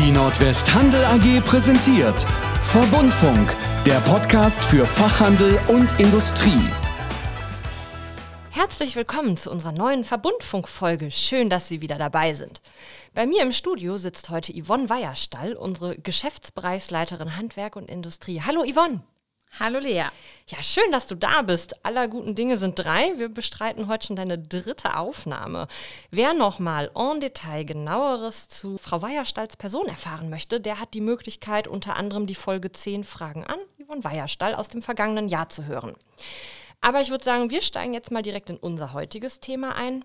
Die Nordwest Handel AG präsentiert Verbundfunk, der Podcast für Fachhandel und Industrie. Herzlich willkommen zu unserer neuen Verbundfunk-Folge. Schön, dass Sie wieder dabei sind. Bei mir im Studio sitzt heute Yvonne Weierstall, unsere Geschäftsbereichsleiterin Handwerk und Industrie. Hallo Yvonne. Hallo Lea. Ja, schön, dass du da bist. Aller guten Dinge sind drei. Wir bestreiten heute schon deine dritte Aufnahme. Wer nochmal en Detail genaueres zu Frau Weierstalls Person erfahren möchte, der hat die Möglichkeit, unter anderem die Folge 10 Fragen an Yvonne Weierstall aus dem vergangenen Jahr zu hören. Aber ich würde sagen, wir steigen jetzt mal direkt in unser heutiges Thema ein.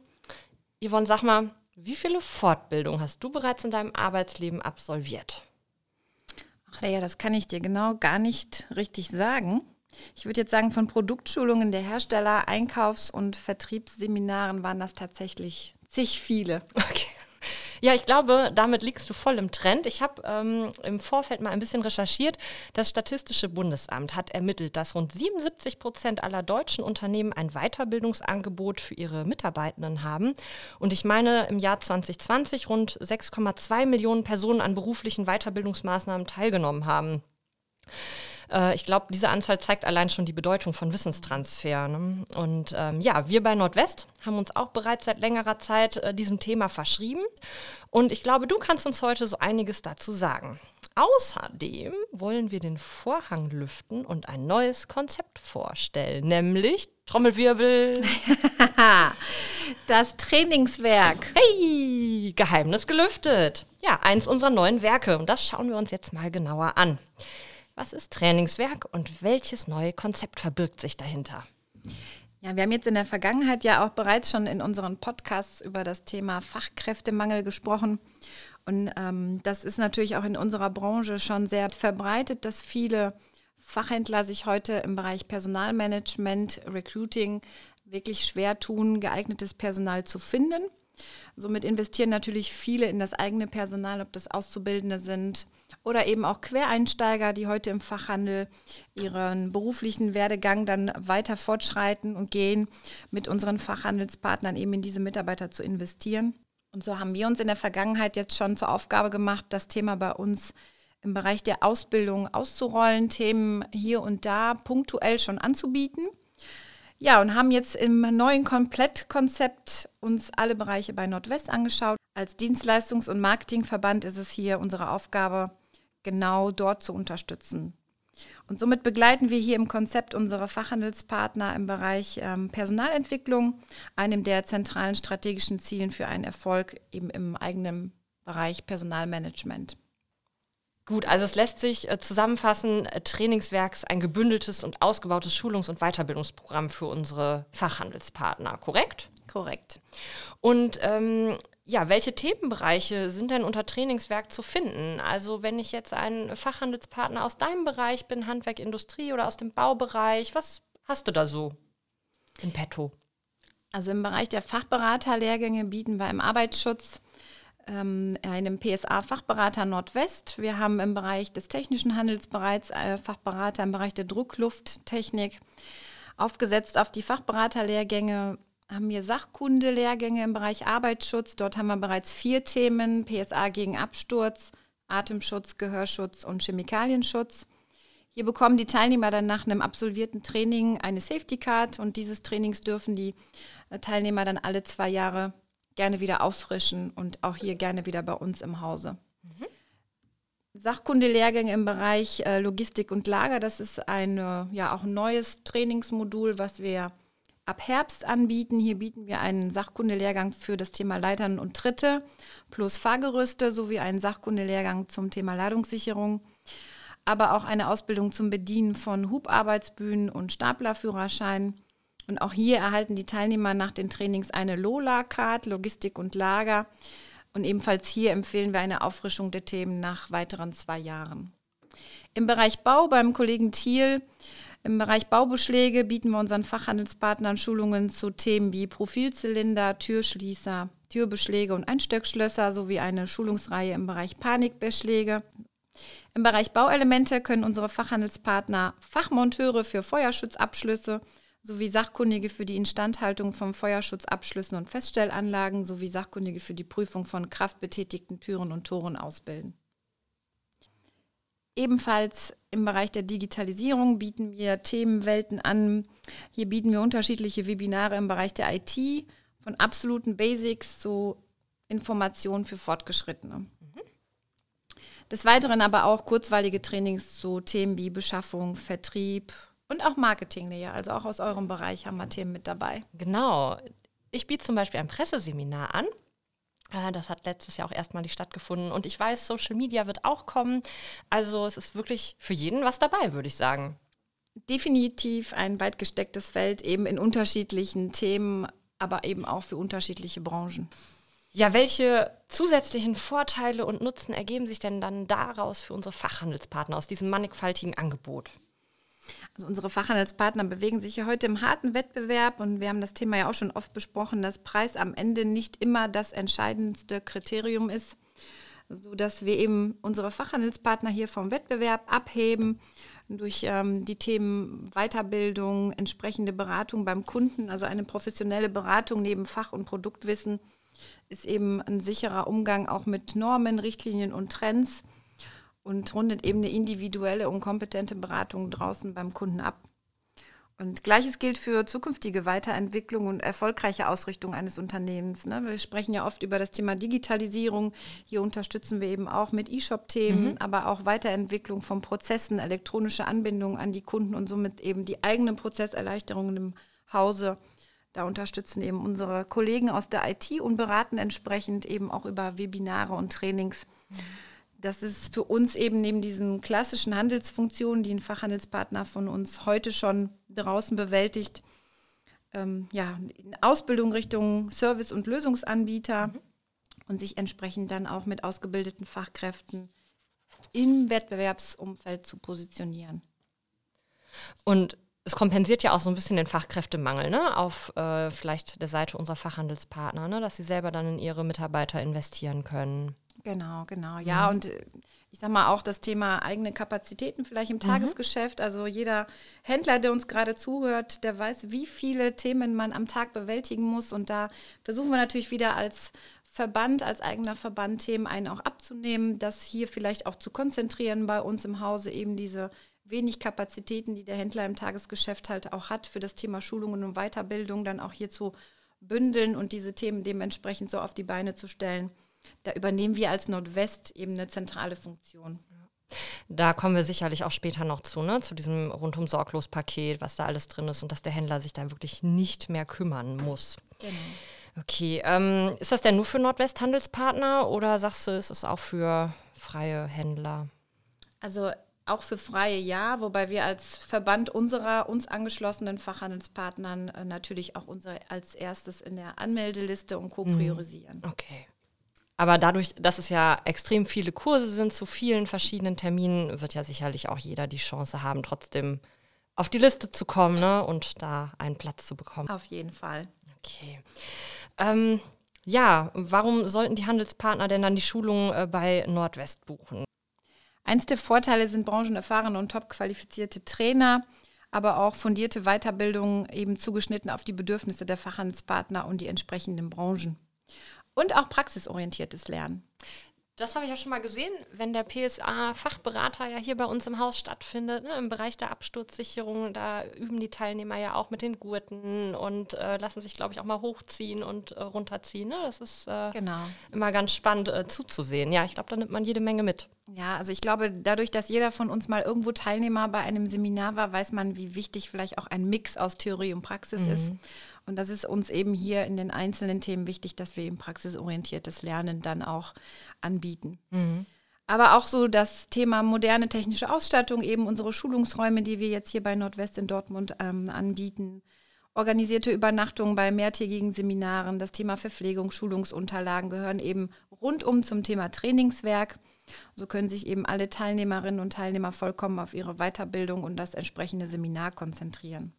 Yvonne, sag mal, wie viele Fortbildungen hast du bereits in deinem Arbeitsleben absolviert? Ach ja, das kann ich dir genau gar nicht richtig sagen. Ich würde jetzt sagen, von Produktschulungen der Hersteller, Einkaufs- und Vertriebsseminaren waren das tatsächlich zig viele. Okay. Ja, ich glaube, damit liegst du voll im Trend. Ich habe ähm, im Vorfeld mal ein bisschen recherchiert. Das Statistische Bundesamt hat ermittelt, dass rund 77 Prozent aller deutschen Unternehmen ein Weiterbildungsangebot für ihre Mitarbeitenden haben. Und ich meine, im Jahr 2020 rund 6,2 Millionen Personen an beruflichen Weiterbildungsmaßnahmen teilgenommen haben. Äh, ich glaube, diese Anzahl zeigt allein schon die Bedeutung von Wissenstransfer. Ne? Und ähm, ja, wir bei Nordwest haben uns auch bereits seit längerer Zeit äh, diesem Thema verschrieben. Und ich glaube, du kannst uns heute so einiges dazu sagen. Außerdem wollen wir den Vorhang lüften und ein neues Konzept vorstellen, nämlich Trommelwirbel. das Trainingswerk. Hey, Geheimnis gelüftet. Ja, eins unserer neuen Werke und das schauen wir uns jetzt mal genauer an. Was ist Trainingswerk und welches neue Konzept verbirgt sich dahinter? Ja, wir haben jetzt in der Vergangenheit ja auch bereits schon in unseren Podcasts über das Thema Fachkräftemangel gesprochen. Und ähm, das ist natürlich auch in unserer Branche schon sehr verbreitet, dass viele Fachhändler sich heute im Bereich Personalmanagement, Recruiting wirklich schwer tun, geeignetes Personal zu finden. Somit investieren natürlich viele in das eigene Personal, ob das Auszubildende sind oder eben auch Quereinsteiger, die heute im Fachhandel ihren beruflichen Werdegang dann weiter fortschreiten und gehen, mit unseren Fachhandelspartnern eben in diese Mitarbeiter zu investieren. Und so haben wir uns in der Vergangenheit jetzt schon zur Aufgabe gemacht, das Thema bei uns im Bereich der Ausbildung auszurollen, Themen hier und da punktuell schon anzubieten. Ja, und haben jetzt im neuen Komplettkonzept uns alle Bereiche bei Nordwest angeschaut. Als Dienstleistungs- und Marketingverband ist es hier unsere Aufgabe, genau dort zu unterstützen. Und somit begleiten wir hier im Konzept unsere Fachhandelspartner im Bereich ähm, Personalentwicklung, einem der zentralen strategischen Zielen für einen Erfolg eben im eigenen Bereich Personalmanagement. Gut, also es lässt sich äh, zusammenfassen, äh, Trainingswerks ein gebündeltes und ausgebautes Schulungs- und Weiterbildungsprogramm für unsere Fachhandelspartner, korrekt? Korrekt. Und ähm, ja, welche Themenbereiche sind denn unter Trainingswerk zu finden? Also wenn ich jetzt ein Fachhandelspartner aus deinem Bereich bin, Handwerk, Industrie oder aus dem Baubereich, was hast du da so in petto? Also im Bereich der Fachberaterlehrgänge bieten wir im Arbeitsschutz ähm, einem PSA-Fachberater Nordwest. Wir haben im Bereich des technischen Handels bereits äh, Fachberater im Bereich der Drucklufttechnik. Aufgesetzt auf die Fachberaterlehrgänge haben wir Sachkunde-Lehrgänge im Bereich Arbeitsschutz. Dort haben wir bereits vier Themen, PSA gegen Absturz, Atemschutz, Gehörschutz und Chemikalienschutz. Hier bekommen die Teilnehmer dann nach einem absolvierten Training eine Safety Card und dieses Trainings dürfen die äh, Teilnehmer dann alle zwei Jahre gerne wieder auffrischen und auch hier gerne wieder bei uns im Hause. Mhm. Sachkundelehrgänge im Bereich äh, Logistik und Lager, das ist ein ja auch ein neues Trainingsmodul, was wir ab Herbst anbieten. Hier bieten wir einen Sachkundelehrgang für das Thema Leitern und Tritte plus Fahrgerüste sowie einen Sachkundelehrgang zum Thema Ladungssicherung, aber auch eine Ausbildung zum Bedienen von Hubarbeitsbühnen und Staplerführerschein und auch hier erhalten die Teilnehmer nach den Trainings eine LOLA-Card, Logistik und Lager. Und ebenfalls hier empfehlen wir eine Auffrischung der Themen nach weiteren zwei Jahren. Im Bereich Bau beim Kollegen Thiel, im Bereich Baubeschläge bieten wir unseren Fachhandelspartnern Schulungen zu Themen wie Profilzylinder, Türschließer, Türbeschläge und Einstöckschlösser sowie eine Schulungsreihe im Bereich Panikbeschläge. Im Bereich Bauelemente können unsere Fachhandelspartner Fachmonteure für Feuerschutzabschlüsse sowie Sachkundige für die Instandhaltung von Feuerschutzabschlüssen und Feststellanlagen sowie Sachkundige für die Prüfung von kraftbetätigten Türen und Toren ausbilden. Ebenfalls im Bereich der Digitalisierung bieten wir Themenwelten an. Hier bieten wir unterschiedliche Webinare im Bereich der IT, von absoluten Basics zu Informationen für Fortgeschrittene. Des Weiteren aber auch kurzweilige Trainings zu Themen wie Beschaffung, Vertrieb und auch Marketing näher. Also auch aus eurem Bereich haben wir Themen mit dabei. Genau. Ich biete zum Beispiel ein Presseseminar an. Äh, Das hat letztes Jahr auch erstmalig stattgefunden. Und ich weiß, Social Media wird auch kommen. Also es ist wirklich für jeden was dabei, würde ich sagen. Definitiv ein weit gestecktes Feld, eben in unterschiedlichen Themen, aber eben auch für unterschiedliche Branchen. Ja, welche zusätzlichen Vorteile und Nutzen ergeben sich denn dann daraus für unsere Fachhandelspartner aus diesem mannigfaltigen Angebot? Also unsere Fachhandelspartner bewegen sich ja heute im harten Wettbewerb und wir haben das Thema ja auch schon oft besprochen, dass Preis am Ende nicht immer das entscheidendste Kriterium ist, sodass wir eben unsere Fachhandelspartner hier vom Wettbewerb abheben durch ähm, die Themen Weiterbildung, entsprechende Beratung beim Kunden, also eine professionelle Beratung neben Fach- und Produktwissen ist eben ein sicherer Umgang auch mit Normen, Richtlinien und Trends und rundet eben eine individuelle und kompetente Beratung draußen beim Kunden ab. Und gleiches gilt für zukünftige Weiterentwicklung und erfolgreiche Ausrichtung eines Unternehmens. Ne? Wir sprechen ja oft über das Thema Digitalisierung. Hier unterstützen wir eben auch mit E-Shop-Themen, mhm. aber auch Weiterentwicklung von Prozessen, elektronische Anbindung an die Kunden und somit eben die eigenen Prozesserleichterungen im Hause. Da unterstützen eben unsere Kollegen aus der IT und beraten entsprechend eben auch über Webinare und Trainings. Mhm das ist für uns eben neben diesen klassischen Handelsfunktionen, die ein Fachhandelspartner von uns heute schon draußen bewältigt, ähm, ja, Ausbildung Richtung Service- und Lösungsanbieter mhm. und sich entsprechend dann auch mit ausgebildeten Fachkräften im Wettbewerbsumfeld zu positionieren. Und es kompensiert ja auch so ein bisschen den Fachkräftemangel, ne? Auf äh, vielleicht der Seite unserer Fachhandelspartner, ne? Dass sie selber dann in ihre Mitarbeiter investieren können. Genau, genau. Ja, mhm. und äh, ich sag mal auch das Thema eigene Kapazitäten vielleicht im mhm. Tagesgeschäft. Also jeder Händler, der uns gerade zuhört, der weiß, wie viele Themen man am Tag bewältigen muss. Und da versuchen wir natürlich wieder als Verband, als eigener Verband Themen einen auch abzunehmen, das hier vielleicht auch zu konzentrieren bei uns im Hause, eben diese wenig Kapazitäten, die der Händler im Tagesgeschäft halt auch hat, für das Thema Schulungen und Weiterbildung dann auch hier zu bündeln und diese Themen dementsprechend so auf die Beine zu stellen. Da übernehmen wir als Nordwest eben eine zentrale Funktion. Da kommen wir sicherlich auch später noch zu, ne? zu diesem rundum sorglos Paket, was da alles drin ist und dass der Händler sich da wirklich nicht mehr kümmern muss. Genau. Okay, ähm, ist das denn nur für Nordwest-Handelspartner oder sagst du, ist es auch für freie Händler? Also auch für freie ja, wobei wir als Verband unserer uns angeschlossenen Fachhandelspartnern äh, natürlich auch unsere als erstes in der Anmeldeliste und Co. Mhm. priorisieren. Okay. Aber dadurch, dass es ja extrem viele Kurse sind zu vielen verschiedenen Terminen, wird ja sicherlich auch jeder die Chance haben, trotzdem auf die Liste zu kommen ne? und da einen Platz zu bekommen. Auf jeden Fall. Okay. Ähm, ja, warum sollten die Handelspartner denn dann die Schulung äh, bei Nordwest buchen? Eins der Vorteile sind branchenerfahrene und top qualifizierte Trainer, aber auch fundierte Weiterbildung eben zugeschnitten auf die Bedürfnisse der Fachhandelspartner und die entsprechenden Branchen und auch praxisorientiertes Lernen. Das habe ich ja schon mal gesehen, wenn der PSA-Fachberater ja hier bei uns im Haus stattfindet, ne, im Bereich der Absturzsicherung. Da üben die Teilnehmer ja auch mit den Gurten und äh, lassen sich, glaube ich, auch mal hochziehen und äh, runterziehen. Ne? Das ist äh, genau. immer ganz spannend äh, zuzusehen. Ja, ich glaube, da nimmt man jede Menge mit. Ja, also ich glaube, dadurch, dass jeder von uns mal irgendwo Teilnehmer bei einem Seminar war, weiß man, wie wichtig vielleicht auch ein Mix aus Theorie und Praxis mhm. ist. Und das ist uns eben hier in den einzelnen Themen wichtig, dass wir eben praxisorientiertes Lernen dann auch anbieten. Mhm. Aber auch so das Thema moderne technische Ausstattung, eben unsere Schulungsräume, die wir jetzt hier bei Nordwest in Dortmund ähm, anbieten, organisierte Übernachtungen bei mehrtägigen Seminaren, das Thema Verpflegung, Schulungsunterlagen gehören eben rundum zum Thema Trainingswerk. So können sich eben alle Teilnehmerinnen und Teilnehmer vollkommen auf ihre Weiterbildung und das entsprechende Seminar konzentrieren.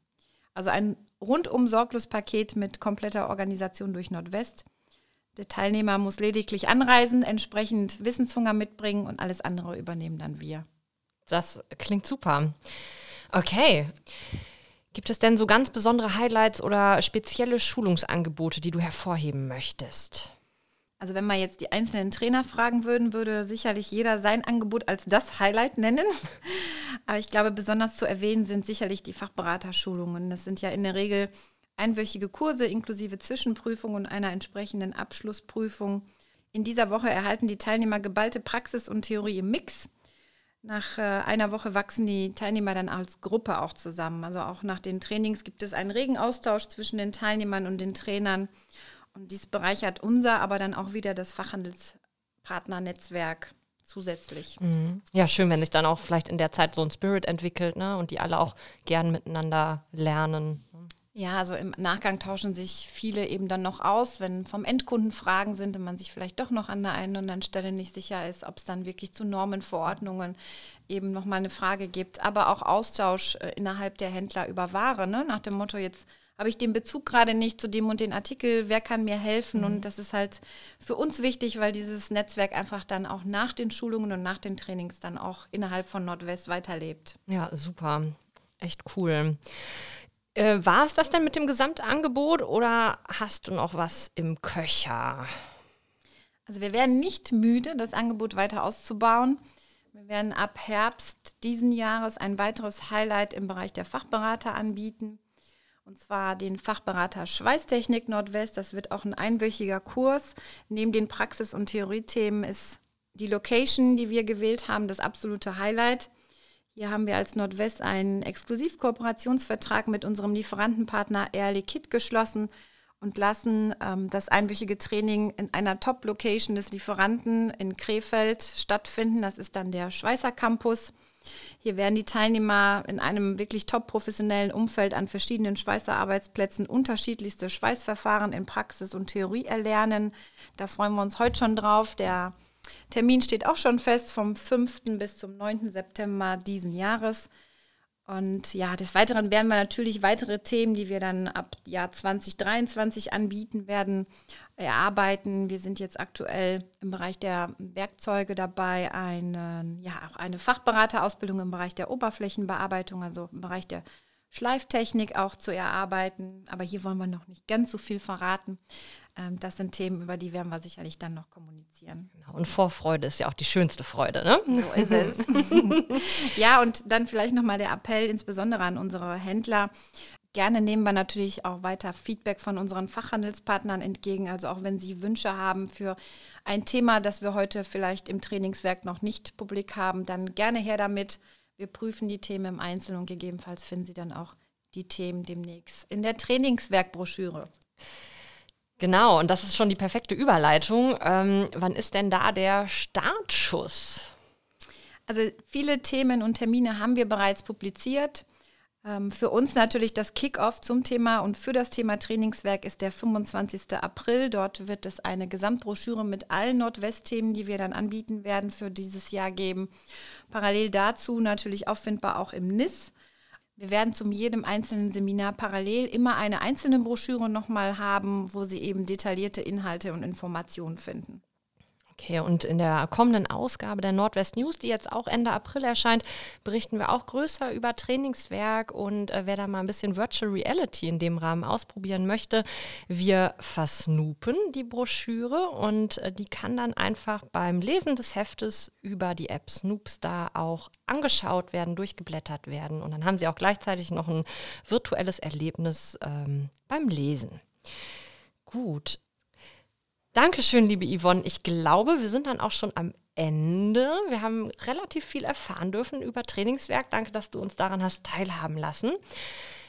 Also ein rundum sorglos Paket mit kompletter Organisation durch Nordwest. Der Teilnehmer muss lediglich anreisen, entsprechend Wissenshunger mitbringen und alles andere übernehmen dann wir. Das klingt super. Okay. Gibt es denn so ganz besondere Highlights oder spezielle Schulungsangebote, die du hervorheben möchtest? Also wenn wir jetzt die einzelnen Trainer fragen würden, würde sicherlich jeder sein Angebot als das Highlight nennen. Aber ich glaube, besonders zu erwähnen sind sicherlich die Fachberaterschulungen. Das sind ja in der Regel einwöchige Kurse inklusive Zwischenprüfung und einer entsprechenden Abschlussprüfung. In dieser Woche erhalten die Teilnehmer geballte Praxis und Theorie im Mix. Nach äh, einer Woche wachsen die Teilnehmer dann als Gruppe auch zusammen. Also auch nach den Trainings gibt es einen regen Austausch zwischen den Teilnehmern und den Trainern. Und dies bereichert unser, aber dann auch wieder das Fachhandelspartnernetzwerk zusätzlich. Mhm. Ja, schön, wenn sich dann auch vielleicht in der Zeit so ein Spirit entwickelt ne? und die alle auch gern miteinander lernen. Ja, also im Nachgang tauschen sich viele eben dann noch aus, wenn vom Endkunden Fragen sind und man sich vielleicht doch noch an der einen oder anderen Stelle nicht sicher ist, ob es dann wirklich zu Normenverordnungen eben nochmal eine Frage gibt. Aber auch Austausch äh, innerhalb der Händler über Ware, ne? nach dem Motto, jetzt habe ich den Bezug gerade nicht zu dem und den Artikel, wer kann mir helfen? Mhm. Und das ist halt für uns wichtig, weil dieses Netzwerk einfach dann auch nach den Schulungen und nach den Trainings dann auch innerhalb von Nordwest weiterlebt. Ja, super. Echt cool. Äh, war es das denn mit dem Gesamtangebot oder hast du noch was im Köcher? Also wir werden nicht müde, das Angebot weiter auszubauen. Wir werden ab Herbst diesen Jahres ein weiteres Highlight im Bereich der Fachberater anbieten. Und zwar den Fachberater Schweißtechnik Nordwest. Das wird auch ein einwöchiger Kurs. Neben den Praxis- und Theoriethemen ist die Location, die wir gewählt haben, das absolute Highlight. Hier haben wir als Nordwest einen Exklusivkooperationsvertrag mit unserem Lieferantenpartner Air Liquid geschlossen und lassen ähm, das einwöchige Training in einer Top-Location des Lieferanten in Krefeld stattfinden. Das ist dann der Schweißer Campus. Hier werden die Teilnehmer in einem wirklich top professionellen Umfeld an verschiedenen Schweißerarbeitsplätzen unterschiedlichste Schweißverfahren in Praxis und Theorie erlernen. Da freuen wir uns heute schon drauf. Der Termin steht auch schon fest vom 5. bis zum 9. September diesen Jahres. Und ja, des Weiteren werden wir natürlich weitere Themen, die wir dann ab Jahr 2023 anbieten werden, erarbeiten. Wir sind jetzt aktuell im Bereich der Werkzeuge dabei, eine, ja, auch eine Fachberaterausbildung im Bereich der Oberflächenbearbeitung, also im Bereich der Schleiftechnik auch zu erarbeiten. Aber hier wollen wir noch nicht ganz so viel verraten. Ähm, das sind Themen, über die werden wir sicherlich dann noch kommunizieren. Genau. Und Vorfreude ist ja auch die schönste Freude, ne? So ist es. ja, und dann vielleicht nochmal der Appell insbesondere an unsere Händler. Gerne nehmen wir natürlich auch weiter Feedback von unseren Fachhandelspartnern entgegen. Also auch wenn Sie Wünsche haben für ein Thema, das wir heute vielleicht im Trainingswerk noch nicht publik haben, dann gerne her damit. Wir prüfen die Themen im Einzelnen und gegebenenfalls finden Sie dann auch die Themen demnächst in der Trainingswerkbroschüre. Genau, und das ist schon die perfekte Überleitung. Ähm, wann ist denn da der Startschuss? Also viele Themen und Termine haben wir bereits publiziert. Ähm, für uns natürlich das Kickoff zum Thema und für das Thema Trainingswerk ist der 25. April. Dort wird es eine Gesamtbroschüre mit allen Nordwest-Themen, die wir dann anbieten werden, für dieses Jahr geben. Parallel dazu natürlich auffindbar auch im NIS. Wir werden zum jedem einzelnen Seminar parallel immer eine einzelne Broschüre nochmal haben, wo Sie eben detaillierte Inhalte und Informationen finden. Okay, und in der kommenden Ausgabe der Nordwest News, die jetzt auch Ende April erscheint, berichten wir auch größer über Trainingswerk und äh, wer da mal ein bisschen Virtual Reality in dem Rahmen ausprobieren möchte, wir versnoopen die Broschüre und äh, die kann dann einfach beim Lesen des Heftes über die App Snoopstar auch angeschaut werden, durchgeblättert werden und dann haben Sie auch gleichzeitig noch ein virtuelles Erlebnis ähm, beim Lesen. Gut, Dankeschön, liebe Yvonne. Ich glaube, wir sind dann auch schon am Ende. Wir haben relativ viel erfahren dürfen über Trainingswerk. Danke, dass du uns daran hast teilhaben lassen.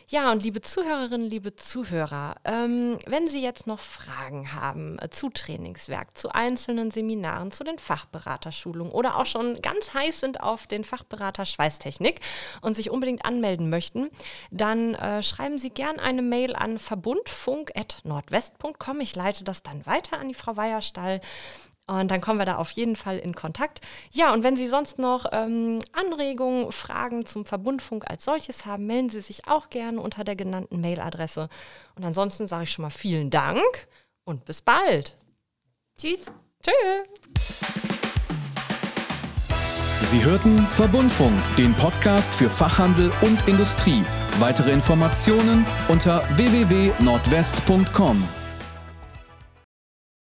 Ja, und liebe Zuhörerinnen, liebe Zuhörer, ähm, wenn Sie jetzt noch Fragen haben äh, zu Trainingswerk, zu einzelnen Seminaren, zu den Fachberaterschulungen oder auch schon ganz heiß sind auf den Fachberater Schweißtechnik und sich unbedingt anmelden möchten, dann äh, schreiben Sie gern eine Mail an verbundfunk.nordwest.com. Ich leite das dann weiter an die Frau Weierstall. Und dann kommen wir da auf jeden Fall in Kontakt. Ja, und wenn Sie sonst noch ähm, Anregungen, Fragen zum Verbundfunk als solches haben, melden Sie sich auch gerne unter der genannten Mailadresse. Und ansonsten sage ich schon mal vielen Dank und bis bald. Tschüss. Tschüss. Sie hörten Verbundfunk, den Podcast für Fachhandel und Industrie. Weitere Informationen unter www.nordwest.com.